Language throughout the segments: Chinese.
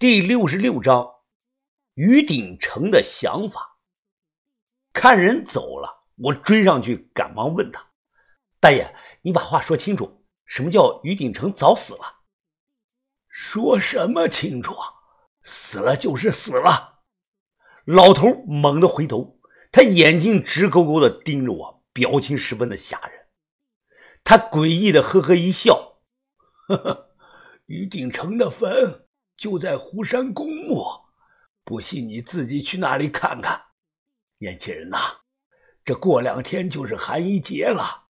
第六十六章，于鼎成的想法。看人走了，我追上去，赶忙问他：“大爷，你把话说清楚，什么叫于鼎成早死了？”“说什么清楚啊？死了就是死了。”老头猛地回头，他眼睛直勾勾的盯着我，表情十分的吓人。他诡异的呵呵一笑：“呵呵，于鼎成的坟。”就在湖山公墓，不信你自己去那里看看。年轻人呐，这过两天就是寒衣节了，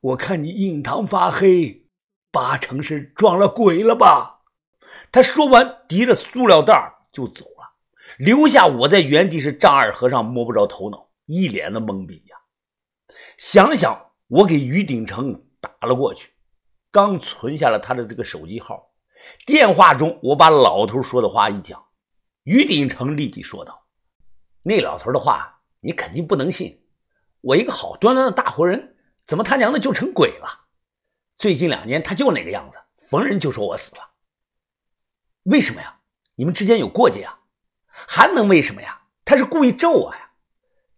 我看你印堂发黑，八成是撞了鬼了吧？他说完，提着塑料袋就走了，留下我在原地是丈二和尚摸不着头脑，一脸的懵逼呀。想想，我给于鼎成打了过去，刚存下了他的这个手机号。电话中，我把老头说的话一讲，于鼎成立即说道：“那老头的话你肯定不能信。我一个好端端的大活人，怎么他娘的就成鬼了？最近两年他就那个样子，逢人就说我死了。为什么呀？你们之间有过节啊？还能为什么呀？他是故意咒我呀！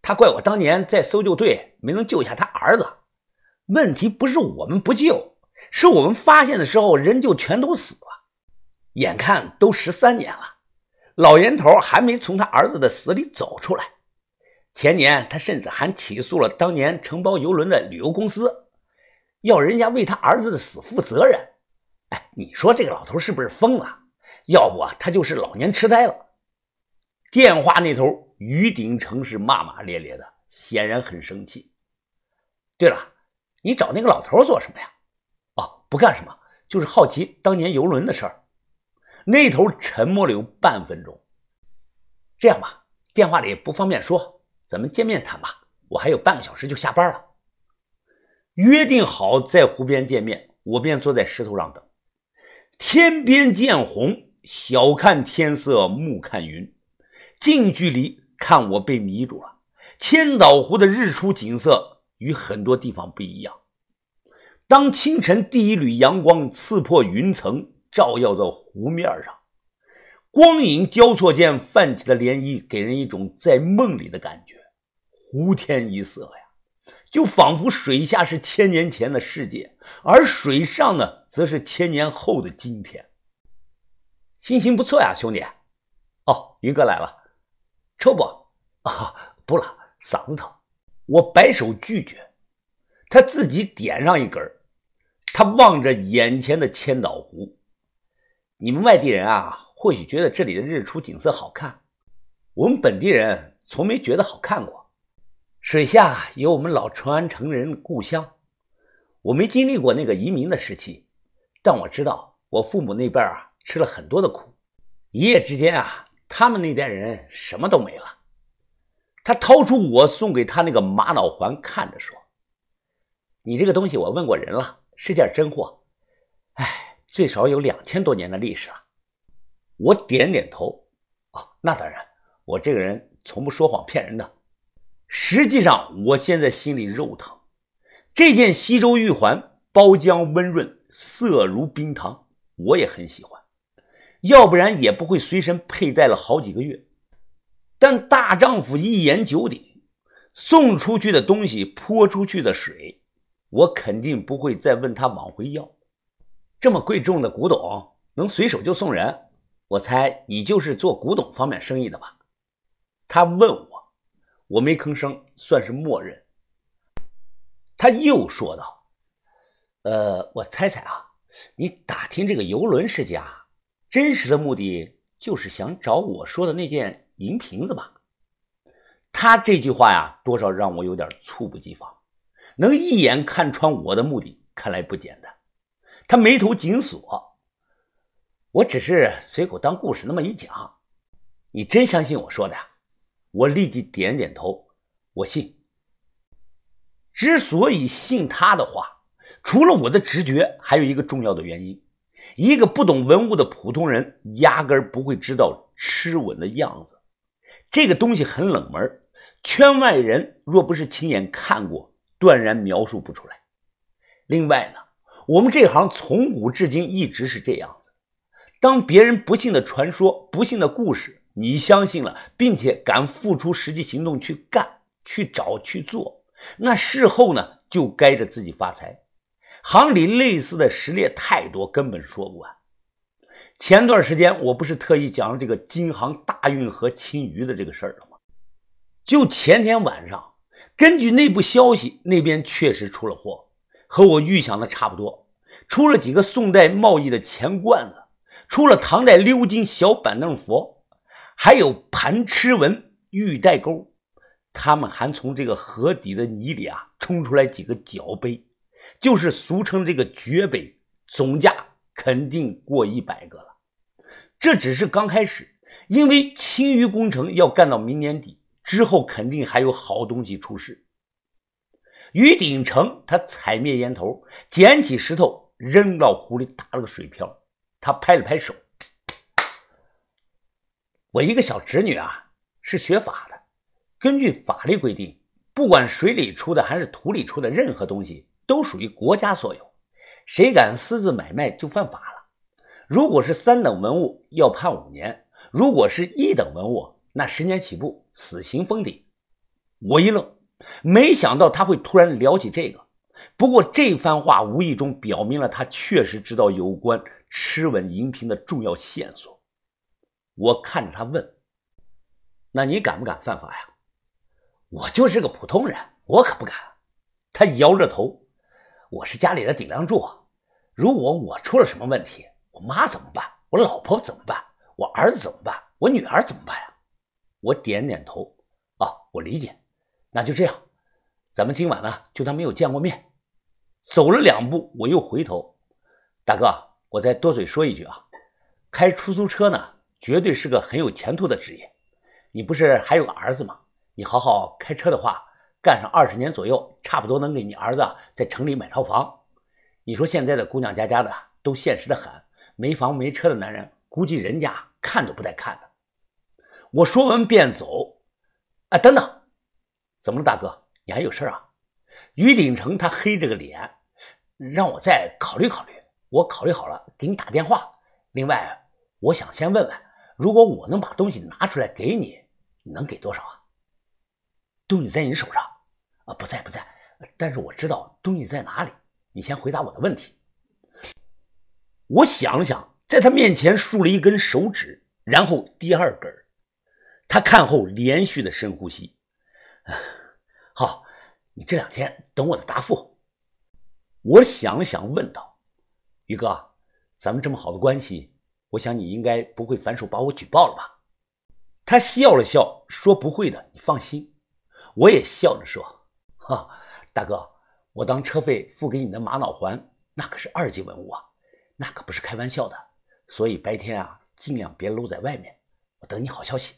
他怪我当年在搜救队没能救下他儿子。问题不是我们不救，是我们发现的时候人就全都死了。”眼看都十三年了，老年头还没从他儿子的死里走出来。前年他甚至还起诉了当年承包游轮的旅游公司，要人家为他儿子的死负责任。哎，你说这个老头是不是疯了？要不他就是老年痴呆了。电话那头，于鼎成是骂骂咧咧的，显然很生气。对了，你找那个老头做什么呀？哦，不干什么，就是好奇当年游轮的事儿。那头沉默了有半分钟。这样吧，电话里不方便说，咱们见面谈吧。我还有半个小时就下班了。约定好在湖边见面，我便坐在石头上等。天边见红，小看天色，暮看云。近距离看，我被迷住了。千岛湖的日出景色与很多地方不一样。当清晨第一缕阳光刺破云层。照耀在湖面上，光影交错间泛起的涟漪，给人一种在梦里的感觉。湖天一色呀，就仿佛水下是千年前的世界，而水上呢，则是千年后的今天。心情不错呀，兄弟。哦，云哥来了，抽不？啊，不了，嗓子疼。我摆手拒绝。他自己点上一根他望着眼前的千岛湖。你们外地人啊，或许觉得这里的日出景色好看，我们本地人从没觉得好看过。水下有我们老淳安城人故乡，我没经历过那个移民的时期，但我知道我父母那边啊吃了很多的苦，一夜之间啊，他们那代人什么都没了。他掏出我送给他那个玛瑙环，看着说：“你这个东西我问过人了，是件真货。”哎最少有两千多年的历史了，我点点头。哦，那当然，我这个人从不说谎骗人的。实际上，我现在心里肉疼。这件西周玉环包浆温润，色如冰糖，我也很喜欢，要不然也不会随身佩戴了好几个月。但大丈夫一言九鼎，送出去的东西泼出去的水，我肯定不会再问他往回要。这么贵重的古董能随手就送人？我猜你就是做古董方面生意的吧？他问我，我没吭声，算是默认。他又说道：“呃，我猜猜啊，你打听这个游轮世家，真实的目的就是想找我说的那件银瓶子吧？”他这句话呀，多少让我有点猝不及防。能一眼看穿我的目的，看来不简单。他眉头紧锁，我只是随口当故事那么一讲，你真相信我说的？我立即点点头，我信。之所以信他的话，除了我的直觉，还有一个重要的原因：一个不懂文物的普通人，压根不会知道螭吻的样子。这个东西很冷门，圈外人若不是亲眼看过，断然描述不出来。另外呢？我们这行从古至今一直是这样子，当别人不幸的传说、不幸的故事，你相信了，并且敢付出实际行动去干、去找、去做，那事后呢，就该着自己发财。行里类似的实例太多，根本说不完。前段时间我不是特意讲了这个京杭大运河清鱼的这个事儿了吗？就前天晚上，根据内部消息，那边确实出了货，和我预想的差不多，出了几个宋代贸易的钱罐子。出了唐代鎏金小板凳佛，还有盘螭纹玉带钩。他们还从这个河底的泥里啊冲出来几个角杯，就是俗称这个绝杯，总价肯定过一百个了。这只是刚开始，因为清淤工程要干到明年底之后，肯定还有好东西出世。于鼎成他踩灭烟头，捡起石头扔到湖里，打了个水漂。他拍了拍手，我一个小侄女啊，是学法的。根据法律规定，不管水里出的还是土里出的任何东西，都属于国家所有。谁敢私自买卖，就犯法了。如果是三等文物，要判五年；如果是一等文物，那十年起步，死刑封顶。我一愣，没想到他会突然聊起这个。不过这番话无意中表明了，他确实知道有关。吃吻银瓶的重要线索，我看着他问：“那你敢不敢犯法呀？”我就是个普通人，我可不敢。他摇着头：“我是家里的顶梁柱，如果我出了什么问题，我妈怎么办？我老婆怎么办？我儿子怎么办？我女儿怎么办呀？”我点点头：“哦，我理解。那就这样，咱们今晚呢就当没有见过面。”走了两步，我又回头：“大哥。”我再多嘴说一句啊，开出租车呢，绝对是个很有前途的职业。你不是还有个儿子吗？你好好开车的话，干上二十年左右，差不多能给你儿子在城里买套房。你说现在的姑娘家家的都现实的很，没房没车的男人，估计人家看都不带看的。我说完便走。哎，等等，怎么了，大哥？你还有事啊？于鼎成他黑着个脸，让我再考虑考虑。我考虑好了，给你打电话。另外，我想先问问，如果我能把东西拿出来给你，你能给多少啊？东西在你手上啊？不在，不在。但是我知道东西在哪里。你先回答我的问题。我想了想，在他面前竖了一根手指，然后第二根。他看后连续的深呼吸。好，你这两天等我的答复。我想了想，问道。于哥，咱们这么好的关系，我想你应该不会反手把我举报了吧？他笑了笑说：“不会的，你放心。”我也笑着说：“哈，大哥，我当车费付给你的玛瑙环，那可是二级文物啊，那可不是开玩笑的。所以白天啊，尽量别露在外面。我等你好消息。”